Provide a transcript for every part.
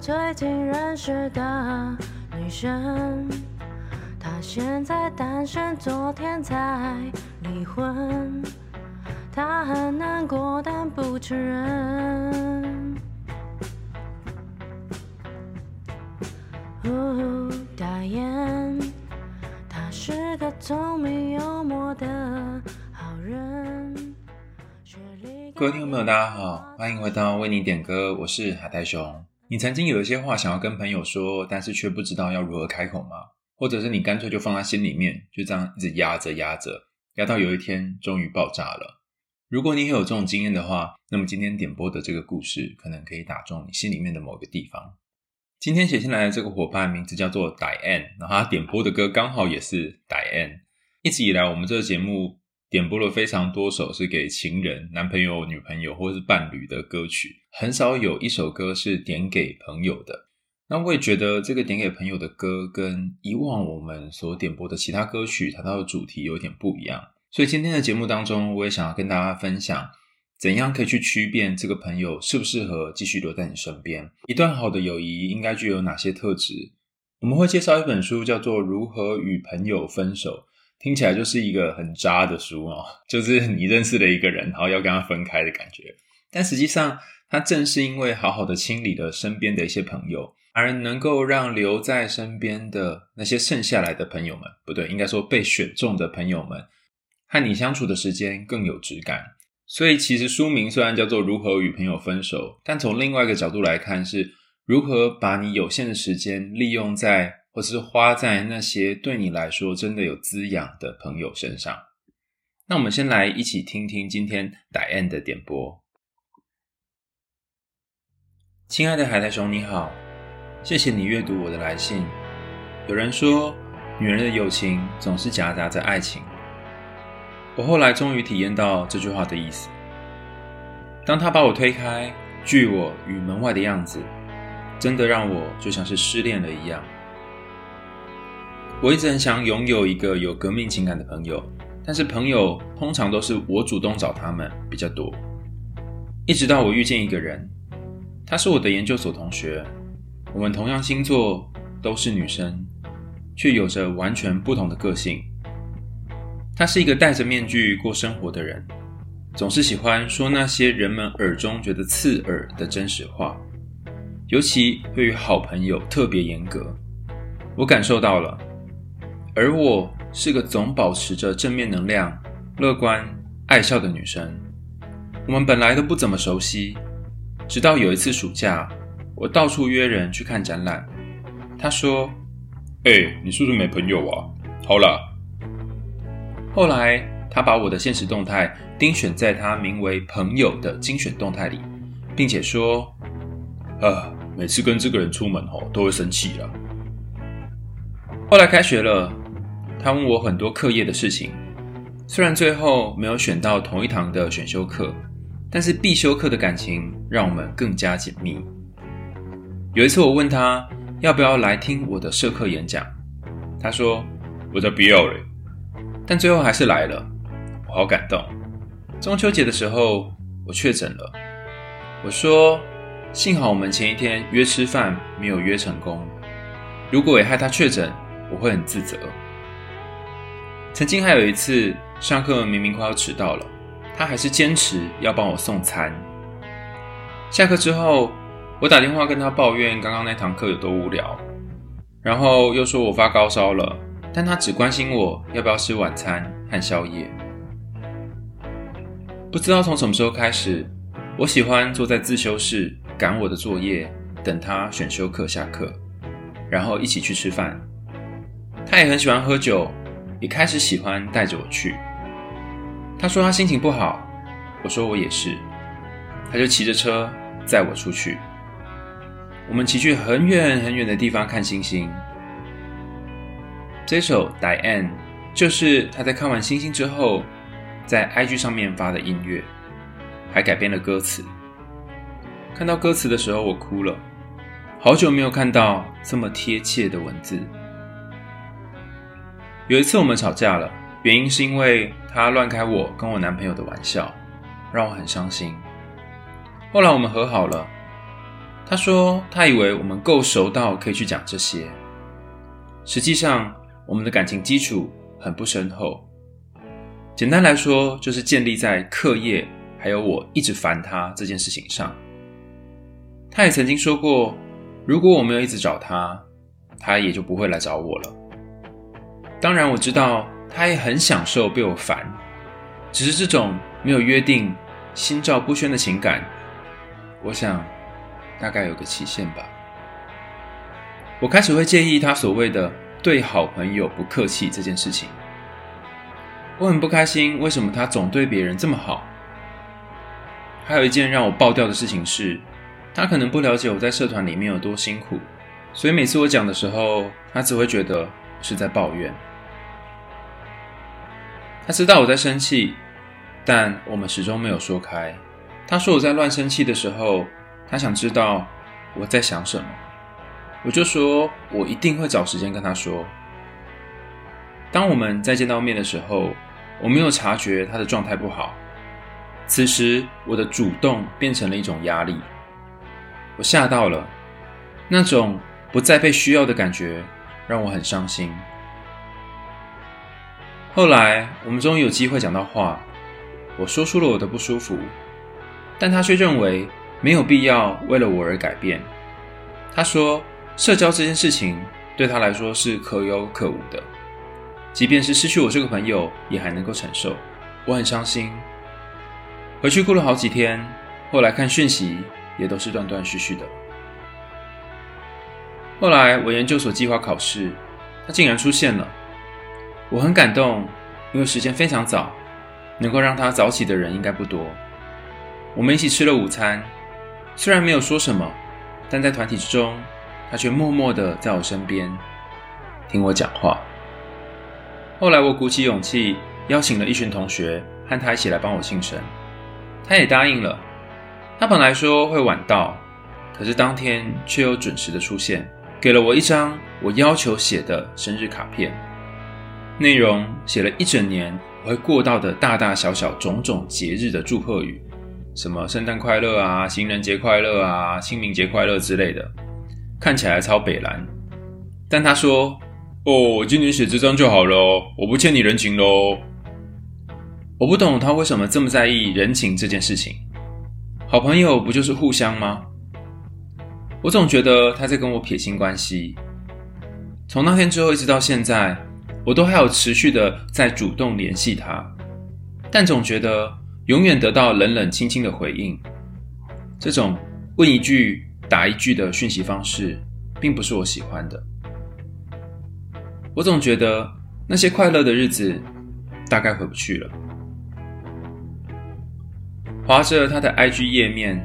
最近认识的女生，她现在单身，昨天才离婚，她很难过，但不承认。哦，大雁，他是个聪明幽默的好人。各位听众朋友，大家好，欢迎回到为你点歌，我是海苔熊。你曾经有一些话想要跟朋友说，但是却不知道要如何开口吗？或者是你干脆就放在心里面，就这样一直压着压着，压到有一天终于爆炸了。如果你也有这种经验的话，那么今天点播的这个故事，可能可以打中你心里面的某个地方。今天写信来的这个伙伴名字叫做 Diane，然后他点播的歌刚好也是 Diane。一直以来，我们这个节目点播了非常多首是给情人、男朋友、女朋友或是伴侣的歌曲，很少有一首歌是点给朋友的。那我也觉得这个点给朋友的歌跟以往我们所点播的其他歌曲，它的主题有点不一样。所以今天的节目当中，我也想要跟大家分享。怎样可以去区辨这个朋友适不适合继续留在你身边？一段好的友谊应该具有哪些特质？我们会介绍一本书，叫做《如何与朋友分手》，听起来就是一个很渣的书哦，就是你认识了一个人，然后要跟他分开的感觉。但实际上，他正是因为好好的清理了身边的一些朋友，而能够让留在身边的那些剩下来的朋友们，不对，应该说被选中的朋友们，和你相处的时间更有质感。所以，其实书名虽然叫做《如何与朋友分手》，但从另外一个角度来看，是如何把你有限的时间利用在，或是花在那些对你来说真的有滋养的朋友身上。那我们先来一起听听今天 Diane 的点播。亲爱的海苔熊，你好，谢谢你阅读我的来信。有人说，女人的友情总是夹杂着爱情。我后来终于体验到这句话的意思。当他把我推开，拒我于门外的样子，真的让我就像是失恋了一样。我一直很想拥有一个有革命情感的朋友，但是朋友通常都是我主动找他们比较多。一直到我遇见一个人，她是我的研究所同学，我们同样星座，都是女生，却有着完全不同的个性。她是一个戴着面具过生活的人，总是喜欢说那些人们耳中觉得刺耳的真实话，尤其对于好朋友特别严格。我感受到了，而我是个总保持着正面能量、乐观、爱笑的女生。我们本来都不怎么熟悉，直到有一次暑假，我到处约人去看展览。他说：“哎、欸，你是不是没朋友啊？好啦。”后来，他把我的现实动态钉选在他名为“朋友”的精选动态里，并且说：“啊，每次跟这个人出门哦，都会生气了。”后来开学了，他问我很多课业的事情，虽然最后没有选到同一堂的选修课，但是必修课的感情让我们更加紧密。有一次，我问他要不要来听我的社课演讲，他说：“我才不要嘞。”但最后还是来了，我好感动。中秋节的时候，我确诊了。我说：“幸好我们前一天约吃饭没有约成功，如果也害他确诊，我会很自责。”曾经还有一次上课明明快要迟到了，他还是坚持要帮我送餐。下课之后，我打电话跟他抱怨刚刚那堂课有多无聊，然后又说我发高烧了。但他只关心我要不要吃晚餐和宵夜。不知道从什么时候开始，我喜欢坐在自修室赶我的作业，等他选修课下课，然后一起去吃饭。他也很喜欢喝酒，也开始喜欢带着我去。他说他心情不好，我说我也是，他就骑着车载我出去。我们骑去很远很远的地方看星星。这首《Diane》就是他在看完星星之后，在 IG 上面发的音乐，还改编了歌词。看到歌词的时候，我哭了。好久没有看到这么贴切的文字。有一次我们吵架了，原因是因为他乱开我跟我男朋友的玩笑，让我很伤心。后来我们和好了，他说他以为我们够熟到可以去讲这些，实际上我们的感情基础很不深厚。简单来说，就是建立在课业还有我一直烦他这件事情上。他也曾经说过，如果我没有一直找他，他也就不会来找我了。当然，我知道他也很享受被我烦，只是这种没有约定、心照不宣的情感，我想大概有个期限吧。我开始会介意他所谓的对好朋友不客气这件事情。我很不开心，为什么他总对别人这么好？还有一件让我爆掉的事情是，他可能不了解我在社团里面有多辛苦，所以每次我讲的时候，他只会觉得是在抱怨。他知道我在生气，但我们始终没有说开。他说我在乱生气的时候，他想知道我在想什么。我就说我一定会找时间跟他说。当我们再见到面的时候，我没有察觉他的状态不好。此时我的主动变成了一种压力。我吓到了，那种不再被需要的感觉让我很伤心。后来我们终于有机会讲到话，我说出了我的不舒服，但他却认为没有必要为了我而改变。他说，社交这件事情对他来说是可有可无的，即便是失去我这个朋友，也还能够承受。我很伤心，回去哭了好几天。后来看讯息。也都是断断续续的。后来我研究所计划考试，他竟然出现了，我很感动，因为时间非常早，能够让他早起的人应该不多。我们一起吃了午餐，虽然没有说什么，但在团体之中，他却默默的在我身边听我讲话。后来我鼓起勇气邀请了一群同学和他一起来帮我庆生，他也答应了。他本来说会晚到，可是当天却又准时的出现，给了我一张我要求写的生日卡片，内容写了一整年我会过到的大大小小种种节日的祝贺语，什么圣诞快乐啊、情人节快乐啊、清明节快乐之类的，看起来超北蓝。但他说：“哦，我今年写这张就好了，我不欠你人情喽。”我不懂他为什么这么在意人情这件事情。好朋友不就是互相吗？我总觉得他在跟我撇清关系。从那天之后一直到现在，我都还有持续的在主动联系他，但总觉得永远得到冷冷清清的回应。这种问一句答一句的讯息方式，并不是我喜欢的。我总觉得那些快乐的日子大概回不去了。滑着他的 IG 页面，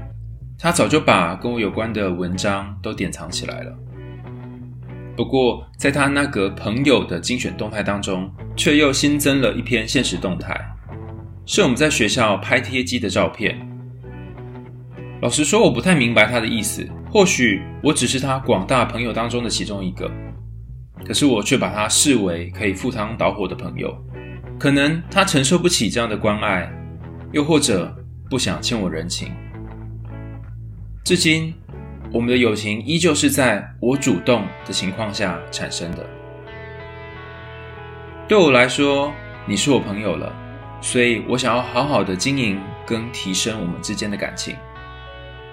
他早就把跟我有关的文章都典藏起来了。不过，在他那个朋友的精选动态当中，却又新增了一篇限时动态，是我们在学校拍贴机的照片。老实说，我不太明白他的意思。或许我只是他广大朋友当中的其中一个，可是我却把他视为可以赴汤蹈火的朋友。可能他承受不起这样的关爱，又或者……不想欠我人情，至今我们的友情依旧是在我主动的情况下产生的。对我来说，你是我朋友了，所以我想要好好的经营跟提升我们之间的感情。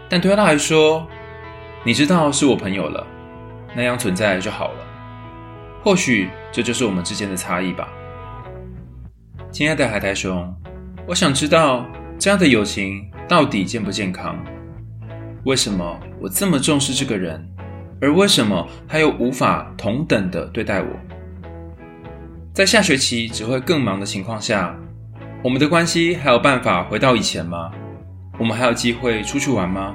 但对他来说，你知道是我朋友了，那样存在就好了。或许这就是我们之间的差异吧。亲爱的海苔熊，我想知道。这样的友情到底健不健康？为什么我这么重视这个人，而为什么他又无法同等的对待我？在下学期只会更忙的情况下，我们的关系还有办法回到以前吗？我们还有机会出去玩吗？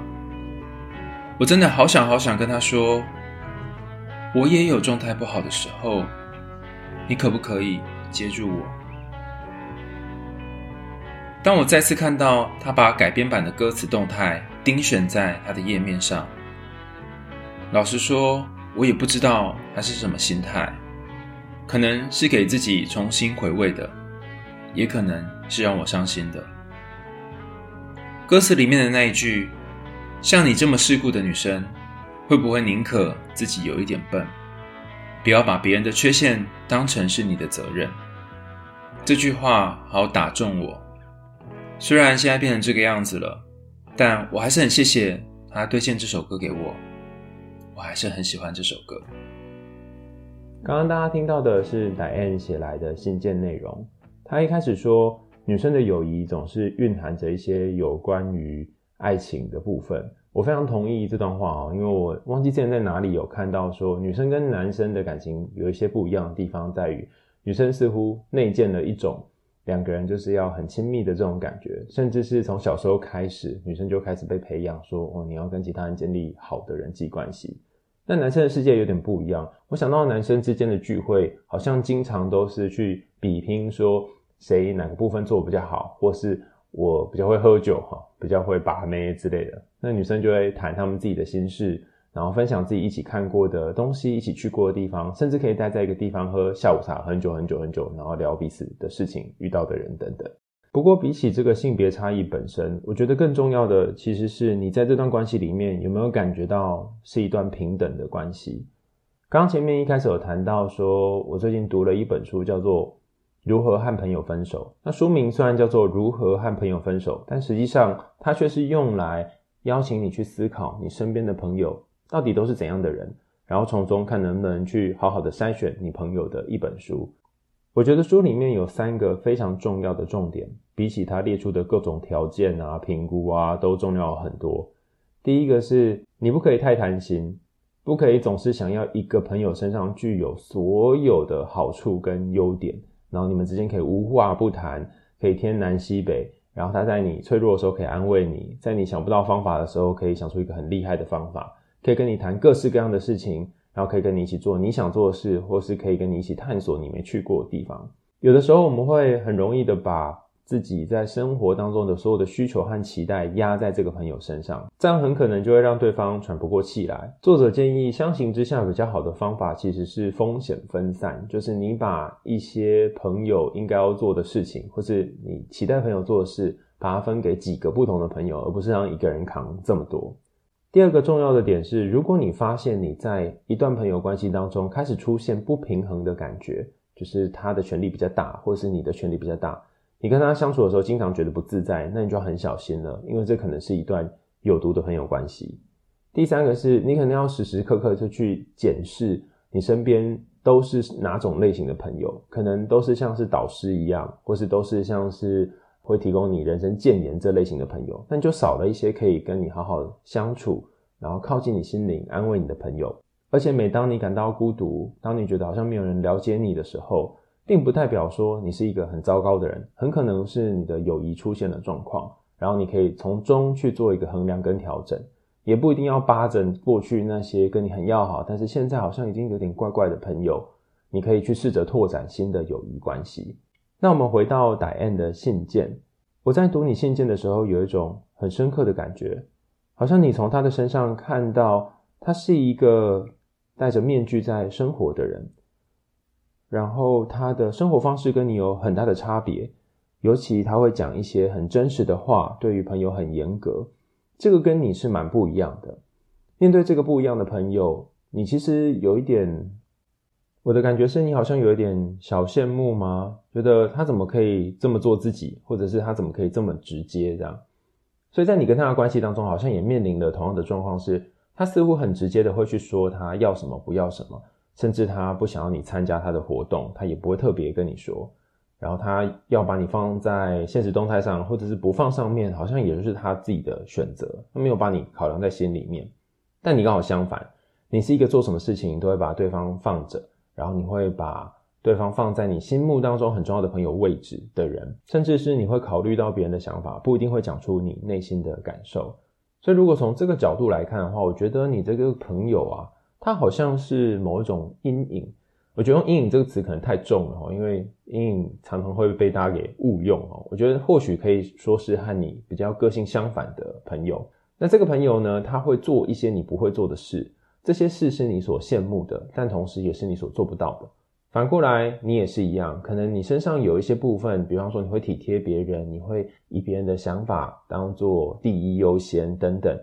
我真的好想好想跟他说，我也有状态不好的时候，你可不可以接住我？当我再次看到他把改编版的歌词动态钉选在他的页面上，老实说，我也不知道他是什么心态，可能是给自己重新回味的，也可能是让我伤心的。歌词里面的那一句“像你这么世故的女生，会不会宁可自己有一点笨，不要把别人的缺陷当成是你的责任？这句话好打中我。虽然现在变成这个样子了，但我还是很谢谢他推荐这首歌给我。我还是很喜欢这首歌。刚刚大家听到的是 Diane 写来的信件内容。他一开始说，女生的友谊总是蕴含着一些有关于爱情的部分。我非常同意这段话哦，因为我忘记之前在哪里有看到说，女生跟男生的感情有一些不一样的地方，在于女生似乎内建了一种两个人就是要很亲密的这种感觉，甚至是从小时候开始，女生就开始被培养说，哦，你要跟其他人建立好的人际关系。但男生的世界有点不一样。我想到男生之间的聚会，好像经常都是去比拼，说谁哪个部分做得比较好，或是我比较会喝酒哈，比较会把妹之类的。那女生就会谈他们自己的心事，然后分享自己一起看过的东西，一起去过的地方，甚至可以待在一个地方喝下午茶很久很久很久，然后聊彼此的事情、遇到的人等等。不过，比起这个性别差异本身，我觉得更重要的其实是你在这段关系里面有没有感觉到是一段平等的关系。刚前面一开始有谈到说，我最近读了一本书，叫做《如何和朋友分手》。那书名虽然叫做《如何和朋友分手》，但实际上它却是用来邀请你去思考你身边的朋友到底都是怎样的人，然后从中看能不能去好好的筛选你朋友的一本书。我觉得书里面有三个非常重要的重点，比起他列出的各种条件啊、评估啊，都重要很多。第一个是你不可以太贪心，不可以总是想要一个朋友身上具有所有的好处跟优点，然后你们之间可以无话不谈，可以天南西北，然后他在你脆弱的时候可以安慰你，在你想不到方法的时候可以想出一个很厉害的方法，可以跟你谈各式各样的事情。然后可以跟你一起做你想做的事，或是可以跟你一起探索你没去过的地方。有的时候我们会很容易的把自己在生活当中的所有的需求和期待压在这个朋友身上，这样很可能就会让对方喘不过气来。作者建议，相形之下比较好的方法其实是风险分散，就是你把一些朋友应该要做的事情，或是你期待朋友做的事，把它分给几个不同的朋友，而不是让一个人扛这么多。第二个重要的点是，如果你发现你在一段朋友关系当中开始出现不平衡的感觉，就是他的权力比较大，或是你的权力比较大，你跟他相处的时候经常觉得不自在，那你就要很小心了，因为这可能是一段有毒的朋友关系。第三个是你可能要时时刻刻就去检视你身边都是哪种类型的朋友，可能都是像是导师一样，或是都是像是。会提供你人生建言这类型的朋友，但就少了一些可以跟你好好相处，然后靠近你心灵、安慰你的朋友。而且每当你感到孤独，当你觉得好像没有人了解你的时候，并不代表说你是一个很糟糕的人，很可能是你的友谊出现了状况，然后你可以从中去做一个衡量跟调整，也不一定要扒着过去那些跟你很要好，但是现在好像已经有点怪怪的朋友，你可以去试着拓展新的友谊关系。那我们回到 Diane 的信件，我在读你信件的时候，有一种很深刻的感觉，好像你从他的身上看到他是一个戴着面具在生活的人，然后他的生活方式跟你有很大的差别，尤其他会讲一些很真实的话，对于朋友很严格，这个跟你是蛮不一样的。面对这个不一样的朋友，你其实有一点。我的感觉是你好像有一点小羡慕吗？觉得他怎么可以这么做自己，或者是他怎么可以这么直接这样？所以在你跟他的关系当中，好像也面临了同样的状况，是他似乎很直接的会去说他要什么不要什么，甚至他不想要你参加他的活动，他也不会特别跟你说。然后他要把你放在现实动态上，或者是不放上面，好像也就是他自己的选择，他没有把你考量在心里面。但你刚好相反，你是一个做什么事情都会把对方放着。然后你会把对方放在你心目当中很重要的朋友位置的人，甚至是你会考虑到别人的想法，不一定会讲出你内心的感受。所以如果从这个角度来看的话，我觉得你这个朋友啊，他好像是某一种阴影。我觉得用阴影这个词可能太重了，因为阴影常常会被大家给误用哦。我觉得或许可以说是和你比较个性相反的朋友。那这个朋友呢，他会做一些你不会做的事。这些事是你所羡慕的，但同时也是你所做不到的。反过来，你也是一样，可能你身上有一些部分，比方说你会体贴别人，你会以别人的想法当做第一优先等等。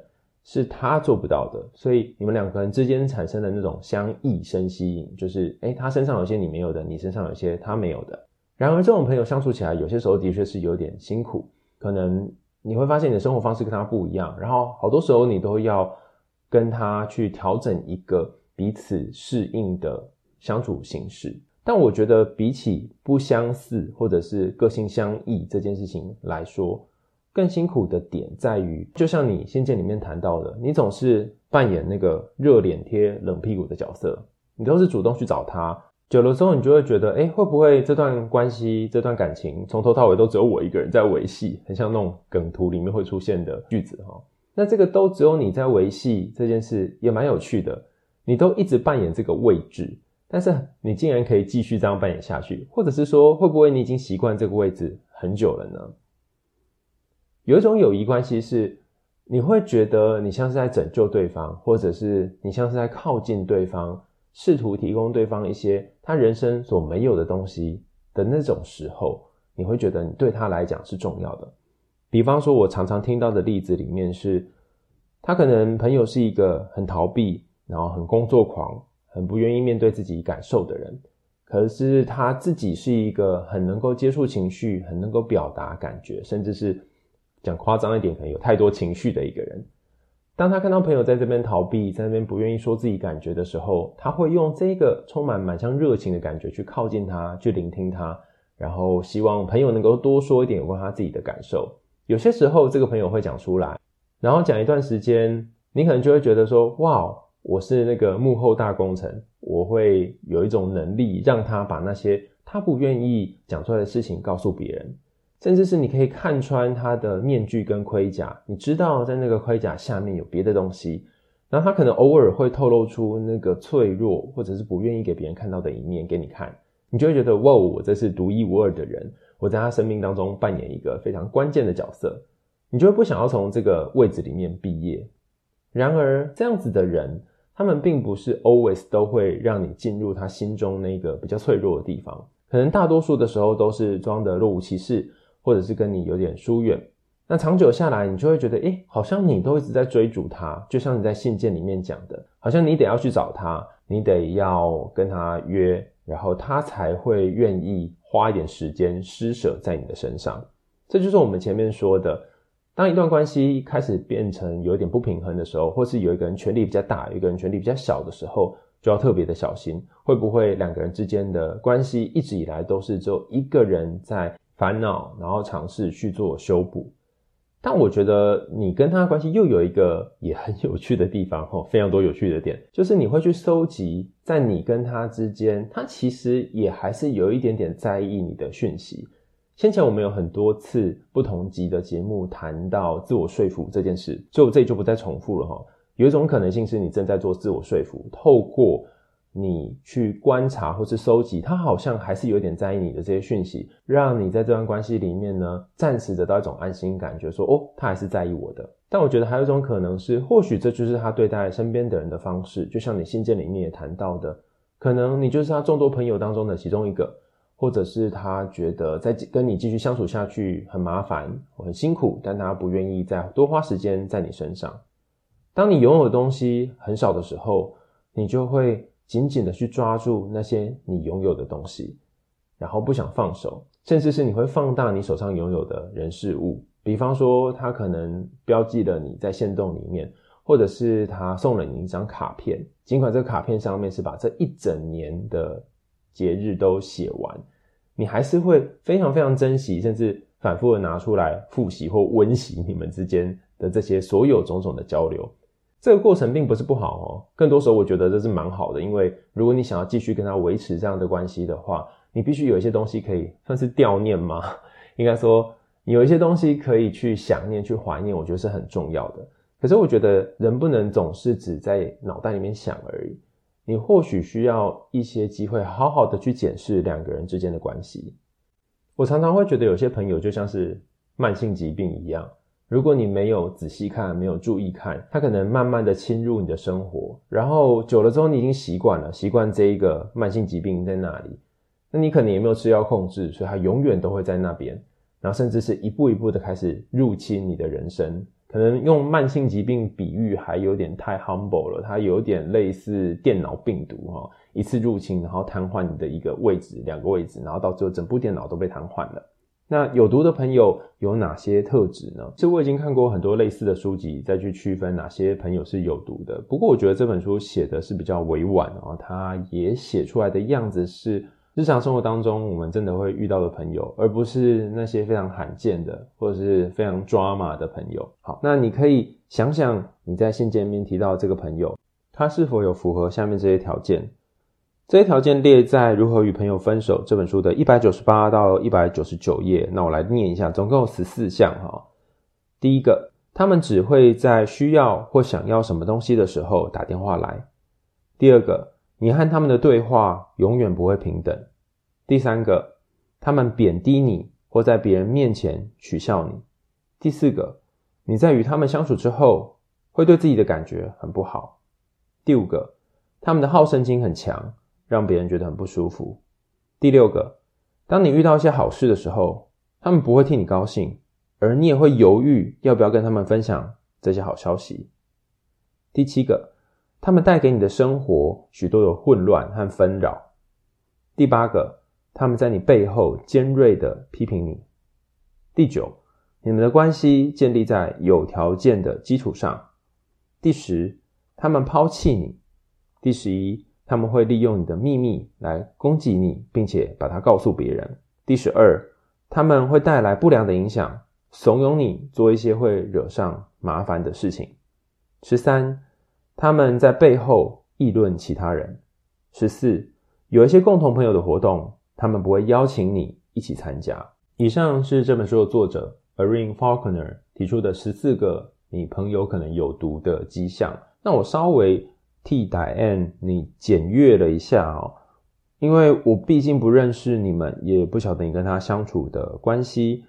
是他做不到的，所以你们两个人之间产生的那种相异生吸引，就是诶，他身上有些你没有的，你身上有些他没有的。然而，这种朋友相处起来，有些时候的确是有点辛苦，可能你会发现你的生活方式跟他不一样，然后好多时候你都要跟他去调整一个彼此适应的相处形式。但我觉得，比起不相似或者是个性相异这件事情来说，更辛苦的点在于，就像你信件里面谈到的，你总是扮演那个热脸贴冷屁股的角色，你都是主动去找他，久了之后，你就会觉得，诶，会不会这段关系、这段感情从头到尾都只有我一个人在维系？很像那种梗图里面会出现的句子哈。那这个都只有你在维系这件事，也蛮有趣的，你都一直扮演这个位置。但是你竟然可以继续这样扮演下去，或者是说，会不会你已经习惯这个位置很久了呢？有一种友谊关系是，你会觉得你像是在拯救对方，或者是你像是在靠近对方，试图提供对方一些他人生所没有的东西的那种时候，你会觉得你对他来讲是重要的。比方说，我常常听到的例子里面是，他可能朋友是一个很逃避，然后很工作狂。很不愿意面对自己感受的人，可是他自己是一个很能够接触情绪、很能够表达感觉，甚至是讲夸张一点，可能有太多情绪的一个人。当他看到朋友在这边逃避，在那边不愿意说自己感觉的时候，他会用这个充满满腔热情的感觉去靠近他，去聆听他，然后希望朋友能够多说一点有关他自己的感受。有些时候，这个朋友会讲出来，然后讲一段时间，你可能就会觉得说：“哇。”我是那个幕后大功臣，我会有一种能力，让他把那些他不愿意讲出来的事情告诉别人，甚至是你可以看穿他的面具跟盔甲，你知道在那个盔甲下面有别的东西，然后他可能偶尔会透露出那个脆弱或者是不愿意给别人看到的一面给你看，你就会觉得哇，我这是独一无二的人，我在他生命当中扮演一个非常关键的角色，你就会不想要从这个位置里面毕业。然而这样子的人。他们并不是 always 都会让你进入他心中那个比较脆弱的地方，可能大多数的时候都是装得若无其事，或者是跟你有点疏远。那长久下来，你就会觉得，诶，好像你都一直在追逐他，就像你在信件里面讲的，好像你得要去找他，你得要跟他约，然后他才会愿意花一点时间施舍在你的身上。这就是我们前面说的。当一段关系开始变成有点不平衡的时候，或是有一个人权力比较大，有一个人权力比较小的时候，就要特别的小心，会不会两个人之间的关系一直以来都是只有一个人在烦恼，然后尝试去做修补。但我觉得你跟他的关系又有一个也很有趣的地方，齁，非常多有趣的点，就是你会去搜集在你跟他之间，他其实也还是有一点点在意你的讯息。先前我们有很多次不同集的节目谈到自我说服这件事，所以我这里就不再重复了哈。有一种可能性是你正在做自我说服，透过你去观察或是收集，他好像还是有点在意你的这些讯息，让你在这段关系里面呢，暂时得到一种安心感觉，说哦，他还是在意我的。但我觉得还有一种可能是，或许这就是他对待身边的人的方式，就像你信件里面也谈到的，可能你就是他众多朋友当中的其中一个。或者是他觉得在跟你继续相处下去很麻烦，很辛苦，但他不愿意再多花时间在你身上。当你拥有的东西很少的时候，你就会紧紧的去抓住那些你拥有的东西，然后不想放手，甚至是你会放大你手上拥有的人事物。比方说，他可能标记了你在限动里面，或者是他送了你一张卡片，尽管这个卡片上面是把这一整年的节日都写完。你还是会非常非常珍惜，甚至反复的拿出来复习或温习你们之间的这些所有种种的交流。这个过程并不是不好哦，更多时候我觉得这是蛮好的，因为如果你想要继续跟他维持这样的关系的话，你必须有一些东西可以算是悼念吗？应该说，有一些东西可以去想念、去怀念，我觉得是很重要的。可是我觉得人不能总是只在脑袋里面想而已。你或许需要一些机会，好好的去检视两个人之间的关系。我常常会觉得，有些朋友就像是慢性疾病一样，如果你没有仔细看，没有注意看，它可能慢慢的侵入你的生活，然后久了之后，你已经习惯了，习惯这一个慢性疾病在那里，那你可能也没有吃药控制，所以它永远都会在那边，然后甚至是一步一步的开始入侵你的人生，可能用慢性疾病比喻还有点太 humble 了，它有点类似电脑病毒哈，一次入侵，然后瘫痪你的一个位置、两个位置，然后到最后整部电脑都被瘫痪了。那有毒的朋友有哪些特质呢？其实我已经看过很多类似的书籍，再去区分哪些朋友是有毒的。不过我觉得这本书写的是比较委婉啊，它也写出来的样子是日常生活当中我们真的会遇到的朋友，而不是那些非常罕见的或者是非常抓马的朋友。好，那你可以想想你在信件里面提到这个朋友，他是否有符合下面这些条件？这些条件列在《如何与朋友分手》这本书的一百九十八到一百九十九页。那我来念一下，总共有十四项哈。第一个，他们只会在需要或想要什么东西的时候打电话来。第二个，你和他们的对话永远不会平等。第三个，他们贬低你或在别人面前取笑你。第四个，你在与他们相处之后会对自己的感觉很不好。第五个，他们的好胜心很强。让别人觉得很不舒服。第六个，当你遇到一些好事的时候，他们不会替你高兴，而你也会犹豫要不要跟他们分享这些好消息。第七个，他们带给你的生活许多的混乱和纷扰。第八个，他们在你背后尖锐的批评你。第九，你们的关系建立在有条件的基础上。第十，他们抛弃你。第十一。他们会利用你的秘密来攻击你，并且把它告诉别人。第十二，他们会带来不良的影响，怂恿你做一些会惹上麻烦的事情。十三，他们在背后议论其他人。十四，有一些共同朋友的活动，他们不会邀请你一起参加。以上是这本书的作者 a r i n Faulkner 提出的十四个你朋友可能有毒的迹象。那我稍微。替代 n，你检阅了一下哦，因为我毕竟不认识你们，也不晓得你跟他相处的关系。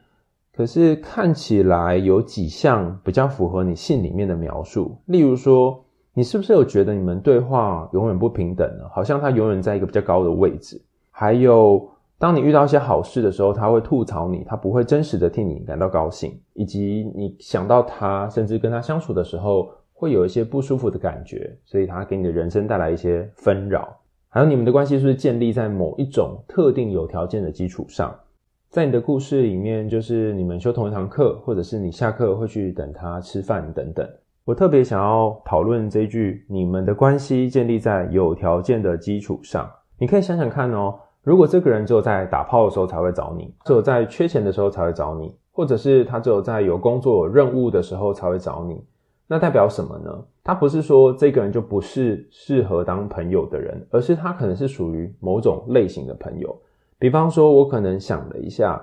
可是看起来有几项比较符合你信里面的描述，例如说，你是不是有觉得你们对话永远不平等呢？好像他永远在一个比较高的位置。还有，当你遇到一些好事的时候，他会吐槽你，他不会真实的替你感到高兴。以及你想到他，甚至跟他相处的时候。会有一些不舒服的感觉，所以它给你的人生带来一些纷扰。还有你们的关系是不是建立在某一种特定有条件的基础上？在你的故事里面，就是你们修同一堂课，或者是你下课会去等他吃饭等等。我特别想要讨论这一句：你们的关系建立在有条件的基础上。你可以想想看哦，如果这个人只有在打炮的时候才会找你，只有在缺钱的时候才会找你，或者是他只有在有工作有任务的时候才会找你。那代表什么呢？他不是说这个人就不是适合当朋友的人，而是他可能是属于某种类型的朋友。比方说，我可能想了一下，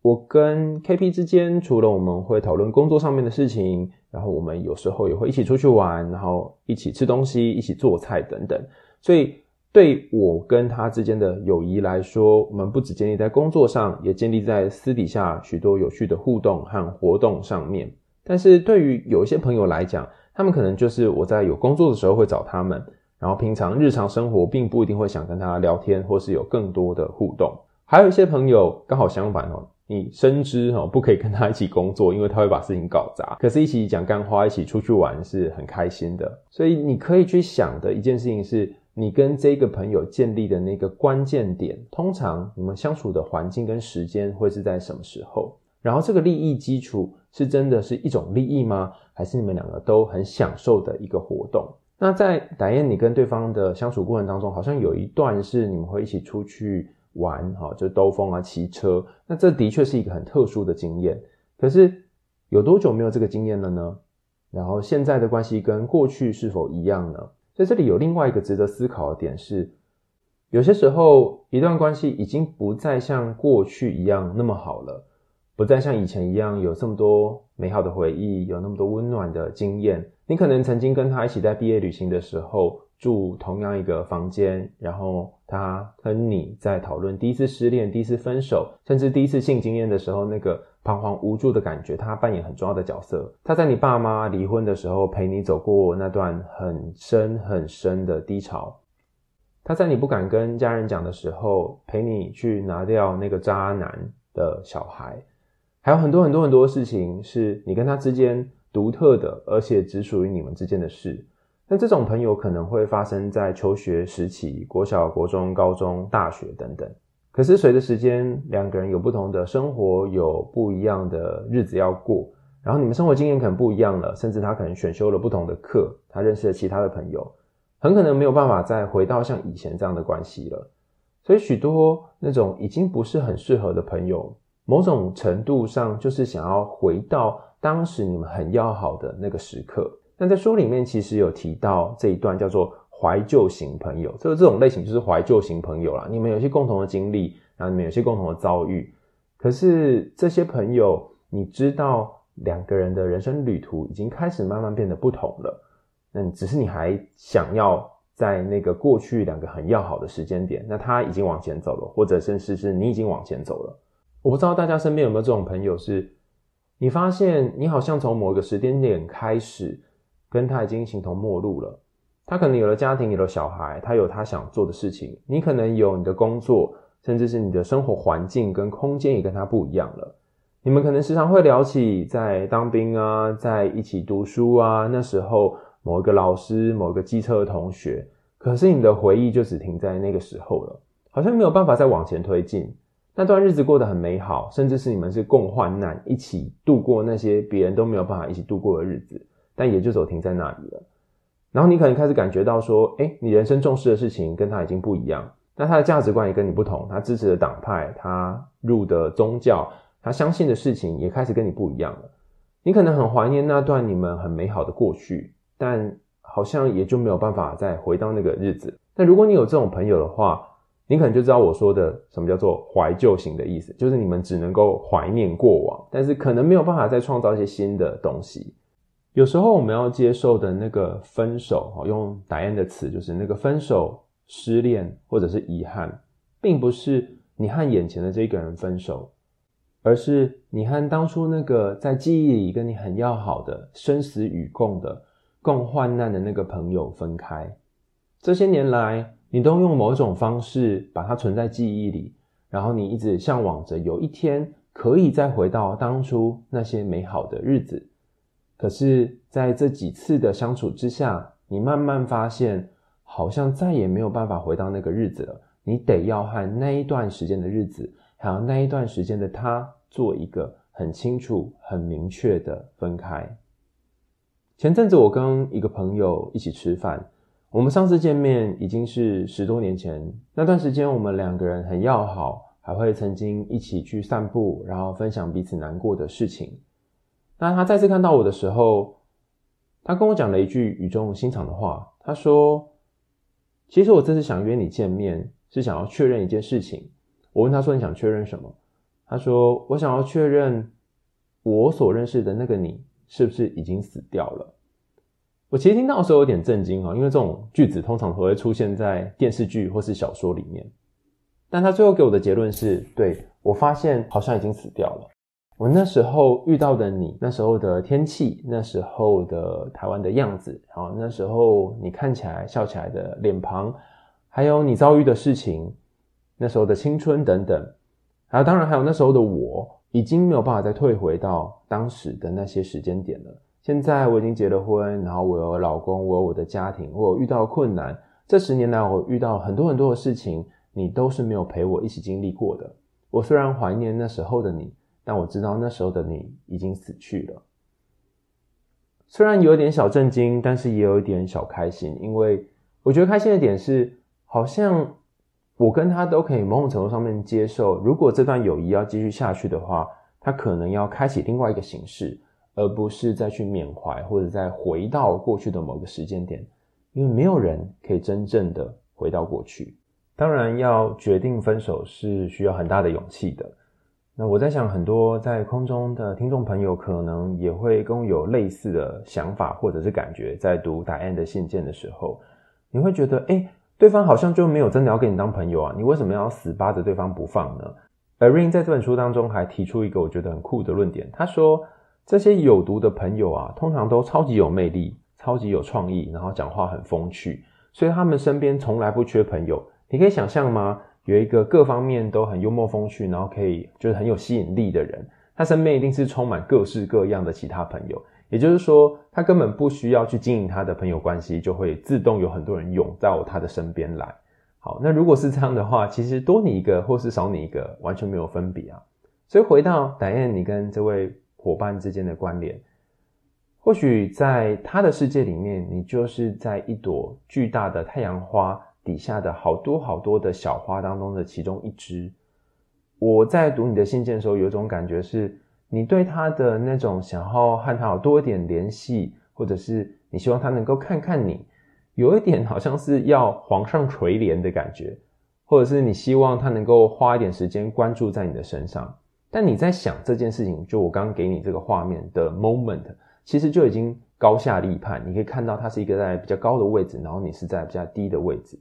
我跟 KP 之间，除了我们会讨论工作上面的事情，然后我们有时候也会一起出去玩，然后一起吃东西，一起做菜等等。所以，对我跟他之间的友谊来说，我们不只建立在工作上，也建立在私底下许多有趣的互动和活动上面。但是对于有一些朋友来讲，他们可能就是我在有工作的时候会找他们，然后平常日常生活并不一定会想跟他聊天，或是有更多的互动。还有一些朋友刚好相反哦，你深知哦不可以跟他一起工作，因为他会把事情搞砸。可是一起讲干话，一起出去玩是很开心的。所以你可以去想的一件事情是，你跟这个朋友建立的那个关键点，通常你们相处的环境跟时间会是在什么时候？然后这个利益基础是真的是一种利益吗？还是你们两个都很享受的一个活动？那在 Diane 你跟对方的相处过程当中，好像有一段是你们会一起出去玩，哈，就兜风啊、骑车。那这的确是一个很特殊的经验。可是有多久没有这个经验了呢？然后现在的关系跟过去是否一样呢？在这里有另外一个值得思考的点是，有些时候一段关系已经不再像过去一样那么好了。不再像以前一样有这么多美好的回忆，有那么多温暖的经验。你可能曾经跟他一起在毕业旅行的时候住同样一个房间，然后他跟你在讨论第一次失恋、第一次分手，甚至第一次性经验的时候那个彷徨无助的感觉，他扮演很重要的角色。他在你爸妈离婚的时候陪你走过那段很深很深的低潮。他在你不敢跟家人讲的时候陪你去拿掉那个渣男的小孩。还有很多很多很多事情是你跟他之间独特的，而且只属于你们之间的事。那这种朋友可能会发生在求学时期，国小、国中、高中、大学等等。可是随着时间，两个人有不同的生活，有不一样的日子要过，然后你们生活经验可能不一样了，甚至他可能选修了不同的课，他认识了其他的朋友，很可能没有办法再回到像以前这样的关系了。所以许多那种已经不是很适合的朋友，某种程度上就是想要回到当时你们很要好的那个时刻。那在书里面其实有提到这一段叫做怀旧型朋友，这个这种类型就是怀旧型朋友啦。你们有些共同的经历，然后你们有些共同的遭遇，可是这些朋友，你知道两个人的人生旅途已经开始慢慢变得不同了。那只是你还想要。在那个过去两个很要好的时间点，那他已经往前走了，或者甚至是你已经往前走了。我不知道大家身边有没有这种朋友是，你发现你好像从某一个时间点开始跟他已经形同陌路了。他可能有了家庭，有了小孩，他有他想做的事情。你可能有你的工作，甚至是你的生活环境跟空间也跟他不一样了。你们可能时常会聊起在当兵啊，在一起读书啊，那时候。某一个老师，某一个机车的同学，可是你的回忆就只停在那个时候了，好像没有办法再往前推进。那段日子过得很美好，甚至是你们是共患难，一起度过那些别人都没有办法一起度过的日子，但也就走停在那里了。然后你可能开始感觉到说，诶，你人生重视的事情跟他已经不一样，那他的价值观也跟你不同，他支持的党派，他入的宗教，他相信的事情也开始跟你不一样了。你可能很怀念那段你们很美好的过去。但好像也就没有办法再回到那个日子。但如果你有这种朋友的话，你可能就知道我说的什么叫做怀旧型的意思，就是你们只能够怀念过往，但是可能没有办法再创造一些新的东西。有时候我们要接受的那个分手，用 Diane 的词，就是那个分手、失恋或者是遗憾，并不是你和眼前的这个人分手，而是你和当初那个在记忆里跟你很要好的、生死与共的。共患难的那个朋友分开，这些年来，你都用某种方式把它存在记忆里，然后你一直向往着有一天可以再回到当初那些美好的日子。可是，在这几次的相处之下，你慢慢发现，好像再也没有办法回到那个日子了。你得要和那一段时间的日子，还有那一段时间的他，做一个很清楚、很明确的分开。前阵子我跟一个朋友一起吃饭，我们上次见面已经是十多年前。那段时间我们两个人很要好，还会曾经一起去散步，然后分享彼此难过的事情。那他再次看到我的时候，他跟我讲了一句语重心长的话。他说：“其实我这次想约你见面，是想要确认一件事情。”我问他说：“你想确认什么？”他说：“我想要确认我所认识的那个你。”是不是已经死掉了？我其实听到的时候有点震惊啊，因为这种句子通常都会出现在电视剧或是小说里面。但他最后给我的结论是：对，我发现好像已经死掉了。我那时候遇到的你，那时候的天气，那时候的台湾的样子，然后那时候你看起来笑起来的脸庞，还有你遭遇的事情，那时候的青春等等，还有当然还有那时候的我。已经没有办法再退回到当时的那些时间点了。现在我已经结了婚，然后我有老公，我有我的家庭，我有遇到困难。这十年来，我遇到很多很多的事情，你都是没有陪我一起经历过的。我虽然怀念那时候的你，但我知道那时候的你已经死去了。虽然有点小震惊，但是也有一点小开心，因为我觉得开心的点是，好像。我跟他都可以某种程度上面接受，如果这段友谊要继续下去的话，他可能要开启另外一个形式，而不是再去缅怀或者再回到过去的某个时间点，因为没有人可以真正的回到过去。当然，要决定分手是需要很大的勇气的。那我在想，很多在空中的听众朋友可能也会跟我有类似的想法或者是感觉，在读答案的信件的时候，你会觉得，诶对方好像就没有真的要跟你当朋友啊，你为什么要死扒着对方不放呢？而 Ring 在这本书当中还提出一个我觉得很酷的论点，他说这些有毒的朋友啊，通常都超级有魅力、超级有创意，然后讲话很风趣，所以他们身边从来不缺朋友。你可以想象吗？有一个各方面都很幽默风趣，然后可以就是很有吸引力的人，他身边一定是充满各式各样的其他朋友。也就是说，他根本不需要去经营他的朋友关系，就会自动有很多人涌到他的身边来。好，那如果是这样的话，其实多你一个或是少你一个，完全没有分别啊。所以回到 Diane，你跟这位伙伴之间的关联，或许在他的世界里面，你就是在一朵巨大的太阳花底下的好多好多的小花当中的其中一只。我在读你的信件的时候，有一种感觉是，你对他的那种想要和他有多一点联系，或者是你希望他能够看看你。有一点好像是要皇上垂怜的感觉，或者是你希望他能够花一点时间关注在你的身上，但你在想这件事情，就我刚刚给你这个画面的 moment，其实就已经高下立判。你可以看到他是一个在比较高的位置，然后你是在比较低的位置。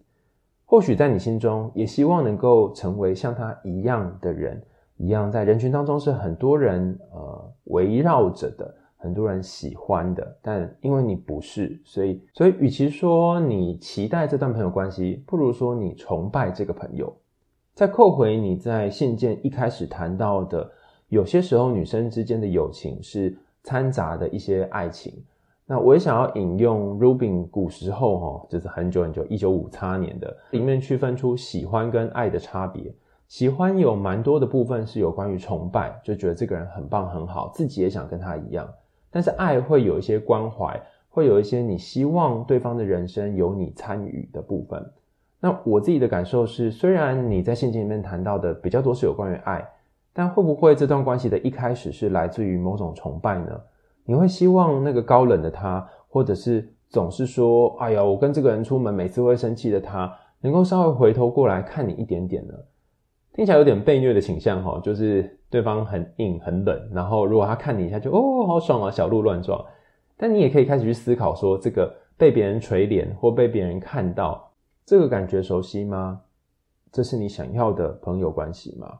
或许在你心中也希望能够成为像他一样的人，一样在人群当中是很多人呃围绕着的。很多人喜欢的，但因为你不是，所以，所以，与其说你期待这段朋友关系，不如说你崇拜这个朋友。再扣回你在信件一开始谈到的，有些时候女生之间的友情是掺杂的一些爱情。那我也想要引用 Rubin 古时候哈，就是很久很久，一九五叉年的里面区分出喜欢跟爱的差别。喜欢有蛮多的部分是有关于崇拜，就觉得这个人很棒很好，自己也想跟他一样。但是爱会有一些关怀，会有一些你希望对方的人生有你参与的部分。那我自己的感受是，虽然你在信件里面谈到的比较多是有关于爱，但会不会这段关系的一开始是来自于某种崇拜呢？你会希望那个高冷的他，或者是总是说“哎呀，我跟这个人出门每次会生气的他”，能够稍微回头过来看你一点点呢？听起来有点被虐的倾向哈，就是对方很硬很冷，然后如果他看你一下就哦好爽啊，小鹿乱撞。但你也可以开始去思考说，这个被别人垂怜或被别人看到，这个感觉熟悉吗？这是你想要的朋友关系吗？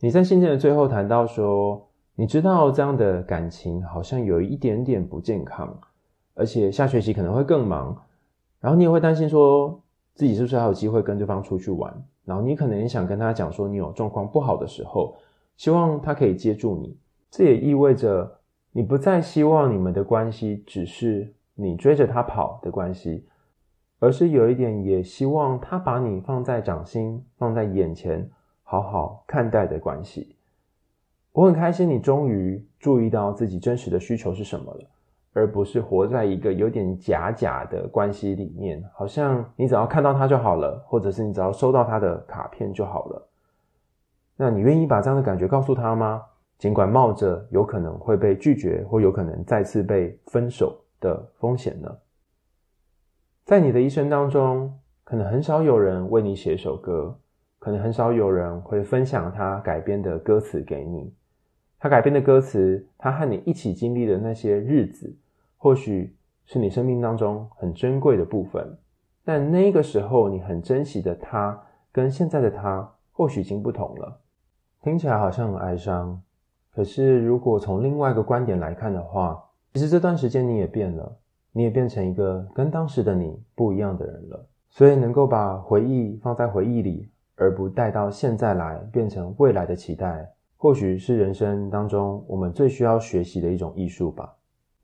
你在信件的最后谈到说，你知道这样的感情好像有一点点不健康，而且下学期可能会更忙，然后你也会担心说自己是不是还有机会跟对方出去玩。然后你可能也想跟他讲说，你有状况不好的时候，希望他可以接住你。这也意味着你不再希望你们的关系只是你追着他跑的关系，而是有一点也希望他把你放在掌心、放在眼前，好好看待的关系。我很开心你终于注意到自己真实的需求是什么了。而不是活在一个有点假假的关系里面，好像你只要看到他就好了，或者是你只要收到他的卡片就好了。那你愿意把这样的感觉告诉他吗？尽管冒着有可能会被拒绝，或有可能再次被分手的风险呢？在你的一生当中，可能很少有人为你写一首歌，可能很少有人会分享他改编的歌词给你。他改编的歌词，他和你一起经历的那些日子。或许是你生命当中很珍贵的部分，但那个时候你很珍惜的他，跟现在的他或许已经不同了。听起来好像很哀伤，可是如果从另外一个观点来看的话，其实这段时间你也变了，你也变成一个跟当时的你不一样的人了。所以能够把回忆放在回忆里，而不带到现在来，变成未来的期待，或许是人生当中我们最需要学习的一种艺术吧。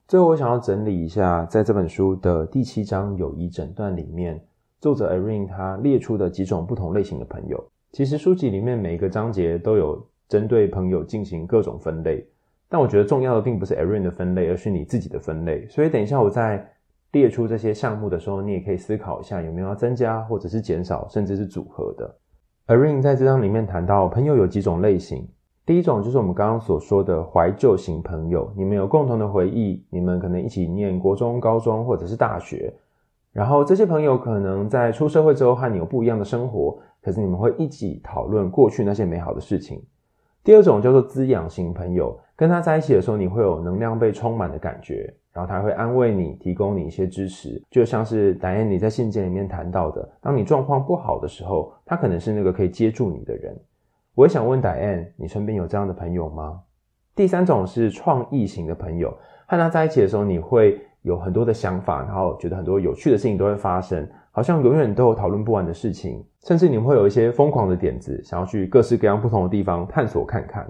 最后，我想要整理一下，在这本书的第七章“友谊诊断”里面，作者 Irene 他列出的几种不同类型的朋友。其实书籍里面每一个章节都有针对朋友进行各种分类，但我觉得重要的并不是 Irene 的分类，而是你自己的分类。所以，等一下我在列出这些项目的时候，你也可以思考一下有没有要增加，或者是减少，甚至是组合的。Irene 在这章里面谈到，朋友有几种类型。第一种就是我们刚刚所说的怀旧型朋友，你们有共同的回忆，你们可能一起念国中、高中或者是大学，然后这些朋友可能在出社会之后和你有不一样的生活，可是你们会一起讨论过去那些美好的事情。第二种叫做滋养型朋友，跟他在一起的时候，你会有能量被充满的感觉，然后他会安慰你，提供你一些支持，就像是 Diane 你在信件里面谈到的，当你状况不好的时候，他可能是那个可以接住你的人。我也想问戴安你身边有这样的朋友吗？第三种是创意型的朋友，和他在一起的时候，你会有很多的想法，然后觉得很多有趣的事情都会发生，好像永远都有讨论不完的事情，甚至你们会有一些疯狂的点子，想要去各式各样不同的地方探索看看。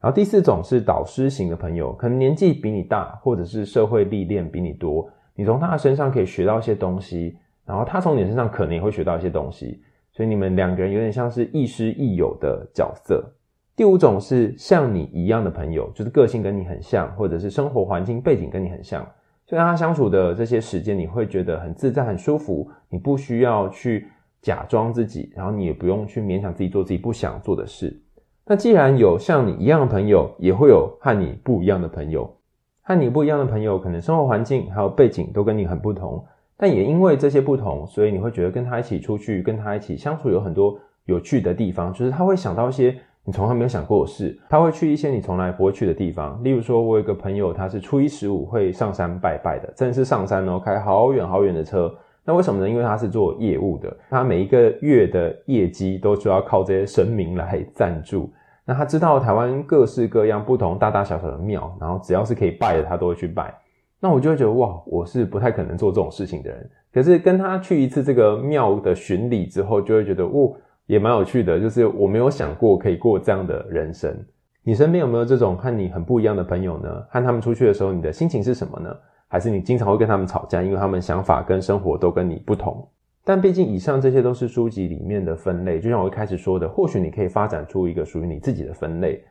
然后第四种是导师型的朋友，可能年纪比你大，或者是社会历练比你多，你从他的身上可以学到一些东西，然后他从你身上可能也会学到一些东西，所以你们两个人有点像是亦师亦友的角色。第五种是像你一样的朋友，就是个性跟你很像，或者是生活环境背景跟你很像，所以跟他相处的这些时间，你会觉得很自在、很舒服，你不需要去假装自己，然后你也不用去勉强自己做自己不想做的事。那既然有像你一样的朋友，也会有和你不一样的朋友。和你不一样的朋友，可能生活环境还有背景都跟你很不同，但也因为这些不同，所以你会觉得跟他一起出去，跟他一起相处有很多有趣的地方。就是他会想到一些你从来没有想过的事，他会去一些你从来不会去的地方。例如说，我有个朋友，他是初一十五会上山拜拜的，真的是上山哦，开好远好远的车。那为什么呢？因为他是做业务的，他每一个月的业绩都需要靠这些神明来赞助。那他知道台湾各式各样不同大大小小的庙，然后只要是可以拜的，他都会去拜。那我就会觉得哇，我是不太可能做这种事情的人。可是跟他去一次这个庙的巡礼之后，就会觉得哦，也蛮有趣的。就是我没有想过可以过这样的人生。你身边有没有这种和你很不一样的朋友呢？和他们出去的时候，你的心情是什么呢？还是你经常会跟他们吵架，因为他们想法跟生活都跟你不同？但毕竟以上这些都是书籍里面的分类，就像我一开始说的，或许你可以发展出一个属于你自己的分类。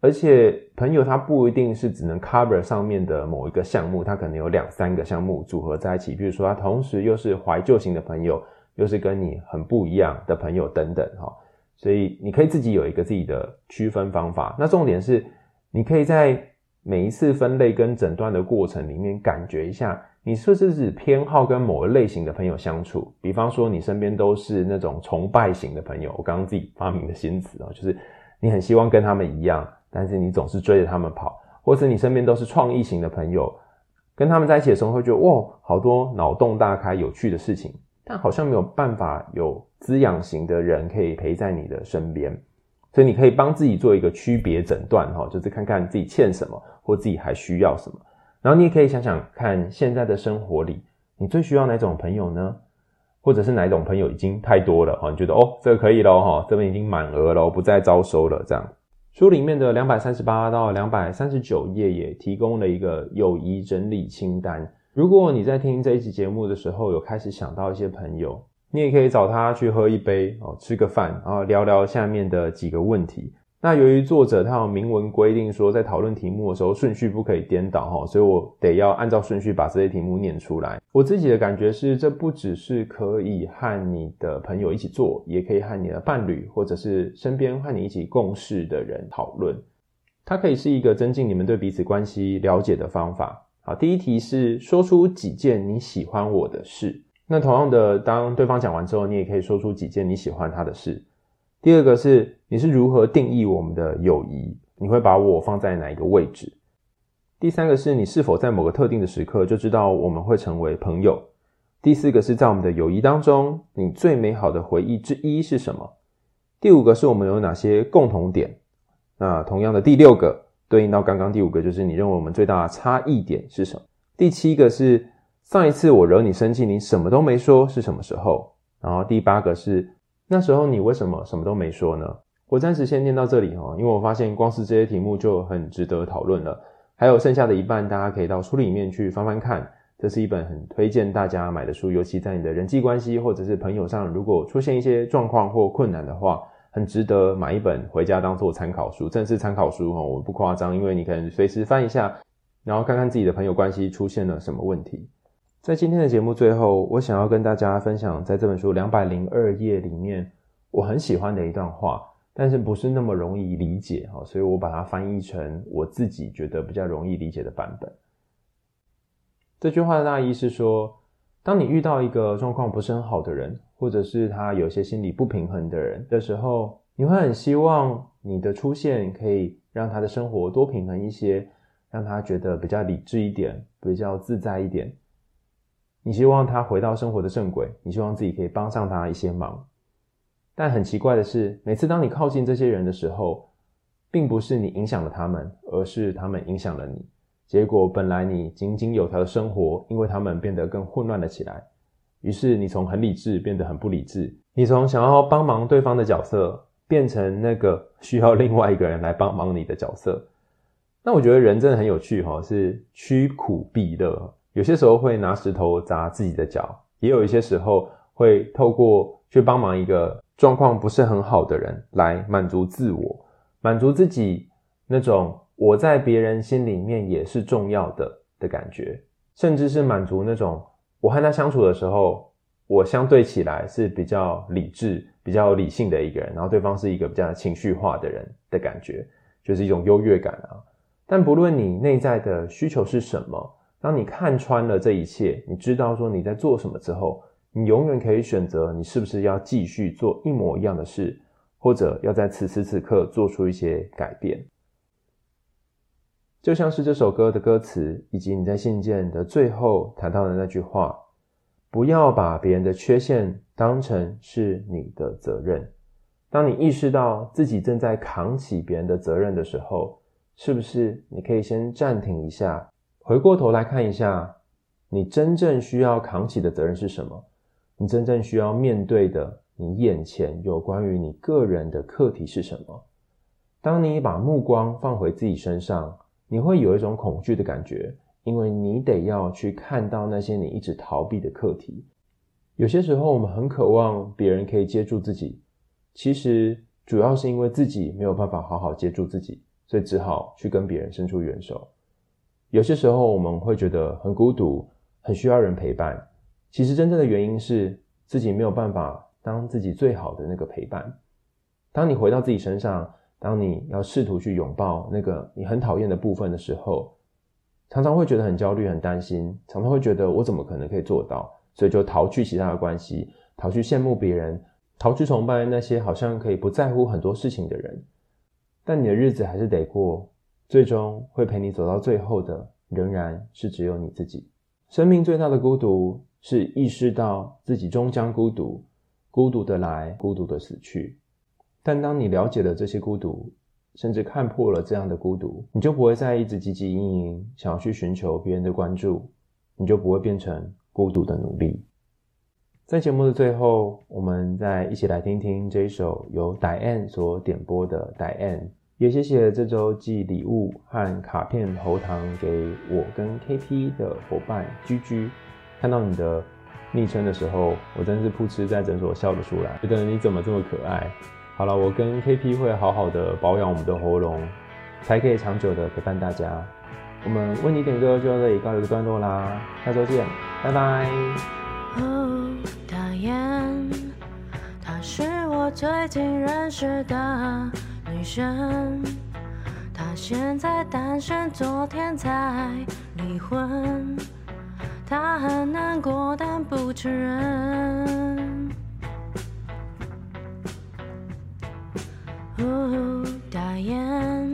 而且朋友他不一定是只能 cover 上面的某一个项目，他可能有两三个项目组合在一起。比如说他同时又是怀旧型的朋友，又是跟你很不一样的朋友等等哈。所以你可以自己有一个自己的区分方法。那重点是，你可以在每一次分类跟诊断的过程里面感觉一下。你是不是只偏好跟某个类型的朋友相处？比方说，你身边都是那种崇拜型的朋友，我刚刚自己发明的新词哦，就是你很希望跟他们一样，但是你总是追着他们跑；或是你身边都是创意型的朋友，跟他们在一起的时候会觉得哇，好多脑洞大开、有趣的事情，但好像没有办法有滋养型的人可以陪在你的身边。所以你可以帮自己做一个区别诊断哈，就是看看自己欠什么，或自己还需要什么。然后你也可以想想看，现在的生活里，你最需要哪种朋友呢？或者是哪种朋友已经太多了哈？你觉得哦，这个可以了哈，这边已经满额了，不再招收了这样。书里面的两百三十八到两百三十九页也提供了一个友谊整理清单。如果你在听这一集节目的时候有开始想到一些朋友，你也可以找他去喝一杯哦，吃个饭，然后聊聊下面的几个问题。那由于作者他有明文规定说，在讨论题目的时候顺序不可以颠倒哈，所以我得要按照顺序把这些题目念出来。我自己的感觉是，这不只是可以和你的朋友一起做，也可以和你的伴侣或者是身边和你一起共事的人讨论。它可以是一个增进你们对彼此关系了解的方法。好，第一题是说出几件你喜欢我的事。那同样的，当对方讲完之后，你也可以说出几件你喜欢他的事。第二个是，你是如何定义我们的友谊？你会把我放在哪一个位置？第三个是你是否在某个特定的时刻就知道我们会成为朋友？第四个是在我们的友谊当中，你最美好的回忆之一是什么？第五个是我们有哪些共同点？那同样的，第六个对应到刚刚第五个，就是你认为我们最大的差异点是什么？第七个是上一次我惹你生气，你什么都没说是什么时候？然后第八个是。那时候你为什么什么都没说呢？我暂时先念到这里哈，因为我发现光是这些题目就很值得讨论了。还有剩下的一半，大家可以到书里面去翻翻看。这是一本很推荐大家买的书，尤其在你的人际关系或者是朋友上，如果出现一些状况或困难的话，很值得买一本回家当做参考书。正式参考书哈，我不夸张，因为你可能随时翻一下，然后看看自己的朋友关系出现了什么问题。在今天的节目最后，我想要跟大家分享，在这本书两百零二页里面，我很喜欢的一段话，但是不是那么容易理解哈，所以我把它翻译成我自己觉得比较容易理解的版本。这句话的大意是说，当你遇到一个状况不是很好的人，或者是他有些心理不平衡的人的时候，你会很希望你的出现可以让他的生活多平衡一些，让他觉得比较理智一点，比较自在一点。你希望他回到生活的正轨，你希望自己可以帮上他一些忙，但很奇怪的是，每次当你靠近这些人的时候，并不是你影响了他们，而是他们影响了你。结果本来你井井有条的生活，因为他们变得更混乱了起来。于是你从很理智变得很不理智，你从想要帮忙对方的角色，变成那个需要另外一个人来帮忙你的角色。那我觉得人真的很有趣哈，是趋苦避乐，有些时候会拿石头砸自己的脚，也有一些时候会透过去帮忙一个状况不是很好的人来满足自我，满足自己那种我在别人心里面也是重要的的感觉，甚至是满足那种我和他相处的时候，我相对起来是比较理智、比较理性的一个人，然后对方是一个比较情绪化的人的感觉，就是一种优越感啊。但不论你内在的需求是什么，当你看穿了这一切，你知道说你在做什么之后，你永远可以选择你是不是要继续做一模一样的事，或者要在此时此刻做出一些改变。就像是这首歌的歌词，以及你在信件的最后谈到的那句话：“不要把别人的缺陷当成是你的责任。”当你意识到自己正在扛起别人的责任的时候，是不是你可以先暂停一下，回过头来看一下，你真正需要扛起的责任是什么？你真正需要面对的，你眼前有关于你个人的课题是什么？当你把目光放回自己身上，你会有一种恐惧的感觉，因为你得要去看到那些你一直逃避的课题。有些时候，我们很渴望别人可以接住自己，其实主要是因为自己没有办法好好接住自己。所以只好去跟别人伸出援手。有些时候我们会觉得很孤独，很需要人陪伴。其实真正的原因是自己没有办法当自己最好的那个陪伴。当你回到自己身上，当你要试图去拥抱那个你很讨厌的部分的时候，常常会觉得很焦虑、很担心，常常会觉得我怎么可能可以做到？所以就逃去其他的关系，逃去羡慕别人，逃去崇拜那些好像可以不在乎很多事情的人。但你的日子还是得过，最终会陪你走到最后的，仍然是只有你自己。生命最大的孤独是意识到自己终将孤独，孤独的来，孤独的死去。但当你了解了这些孤独，甚至看破了这样的孤独，你就不会再一直汲汲营营想要去寻求别人的关注，你就不会变成孤独的奴隶。在节目的最后，我们再一起来听听这一首由 Diane 所点播的 Diane。也谢谢这周寄礼物和卡片喉糖给我跟 KP 的伙伴居居。看到你的昵称的时候，我真是噗嗤在诊所笑了出来，觉得你怎么这么可爱。好了，我跟 KP 会好好的保养我们的喉咙，才可以长久的陪伴大家。我们为你点歌就到这里告一个段落啦，下周见，拜拜。哦，大雁，她是我最近认识的。女生，她现在单身，昨天才离婚，她很难过，但不承认。哦，大雁，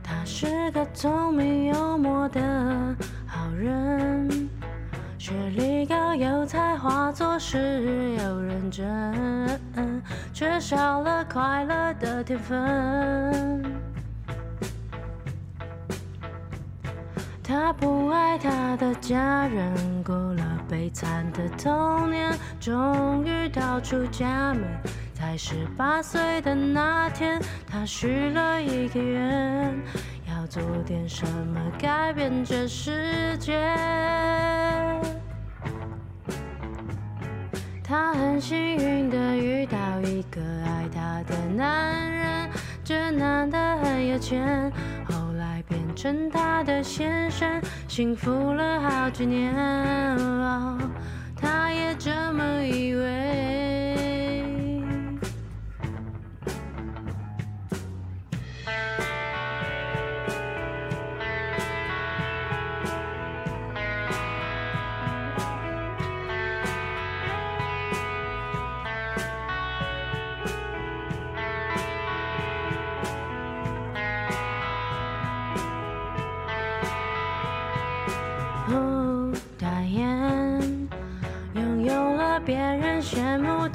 她是个聪明幽默的好人，学历高，有才华，做事又认真。缺少了快乐的天分，他不爱他的家人，过了悲惨的童年，终于逃出家门。在十八岁的那天，他许了一个愿，要做点什么改变这世界。她很幸运的遇到一个爱她的男人，这男的很有钱，后来变成她的先生，幸福了好几年。哦，也这么以为。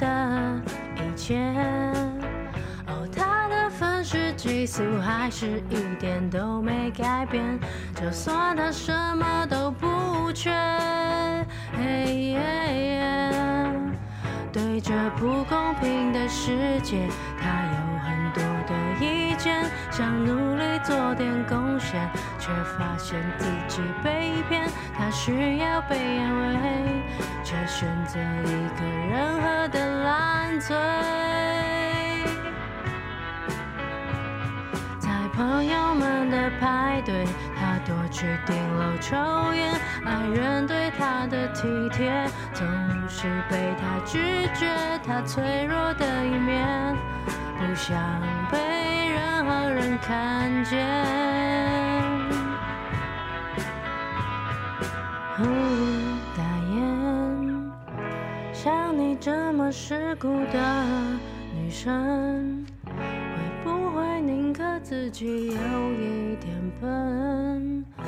的一切，哦，他的粉丝激素还是一点都没改变，就算他什么都不缺。对这不公平的世界，他有很多的意。见，想努力做点贡献，却发现自己被骗。他需要被安慰，却选择一个人喝的烂醉。在朋友们的派对，他躲去顶楼抽烟。爱人对他的体贴，总是被他拒绝。他脆弱的一面，不想被任何人看见。这么世故的女生，会不会宁可自己有一点笨？不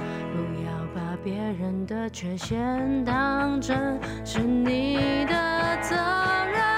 要把别人的缺陷当真，是你的责任。